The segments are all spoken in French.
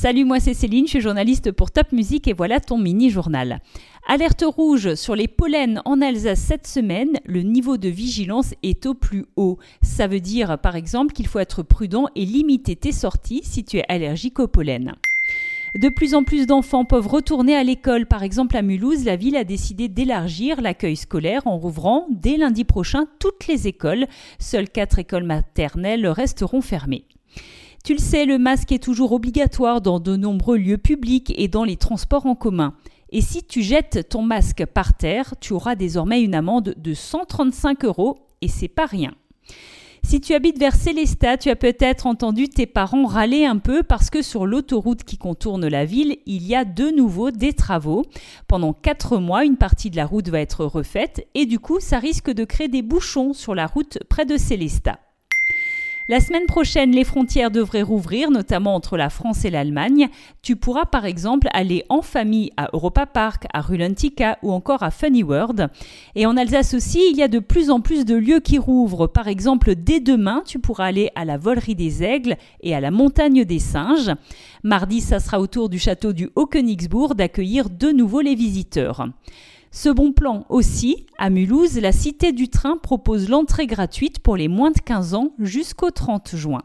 Salut, moi c'est Céline, je suis journaliste pour Top Music et voilà ton mini-journal. Alerte rouge sur les pollens en Alsace cette semaine, le niveau de vigilance est au plus haut. Ça veut dire par exemple qu'il faut être prudent et limiter tes sorties si tu es allergique au pollen. De plus en plus d'enfants peuvent retourner à l'école. Par exemple, à Mulhouse, la ville a décidé d'élargir l'accueil scolaire en rouvrant dès lundi prochain toutes les écoles. Seules quatre écoles maternelles resteront fermées. Tu le sais, le masque est toujours obligatoire dans de nombreux lieux publics et dans les transports en commun. Et si tu jettes ton masque par terre, tu auras désormais une amende de 135 euros et c'est pas rien. Si tu habites vers Célestat, tu as peut-être entendu tes parents râler un peu parce que sur l'autoroute qui contourne la ville, il y a de nouveau des travaux. Pendant 4 mois, une partie de la route va être refaite et du coup, ça risque de créer des bouchons sur la route près de Célestat. La semaine prochaine, les frontières devraient rouvrir, notamment entre la France et l'Allemagne. Tu pourras par exemple aller en famille à Europa Park, à Rulantica ou encore à Funny World. Et en Alsace aussi, il y a de plus en plus de lieux qui rouvrent. Par exemple, dès demain, tu pourras aller à la Volerie des Aigles et à la Montagne des Singes. Mardi, ça sera au tour du château du Haut-Königsbourg d'accueillir de nouveau les visiteurs. Ce bon plan aussi, à Mulhouse, la Cité du Train propose l'entrée gratuite pour les moins de 15 ans jusqu'au 30 juin.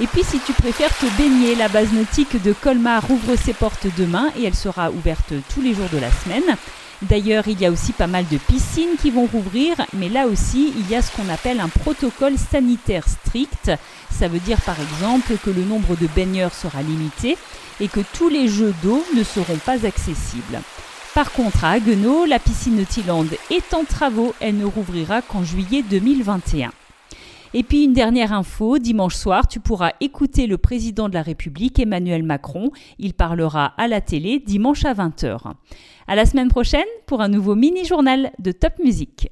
Et puis si tu préfères te baigner, la base nautique de Colmar ouvre ses portes demain et elle sera ouverte tous les jours de la semaine. D'ailleurs, il y a aussi pas mal de piscines qui vont rouvrir, mais là aussi, il y a ce qu'on appelle un protocole sanitaire strict. Ça veut dire par exemple que le nombre de baigneurs sera limité et que tous les jeux d'eau ne seront pas accessibles. Par contre, à Haguenau, la piscine Nautiland est en travaux. Elle ne rouvrira qu'en juillet 2021. Et puis une dernière info, dimanche soir, tu pourras écouter le président de la République, Emmanuel Macron. Il parlera à la télé dimanche à 20h. À la semaine prochaine pour un nouveau mini-journal de Top Music.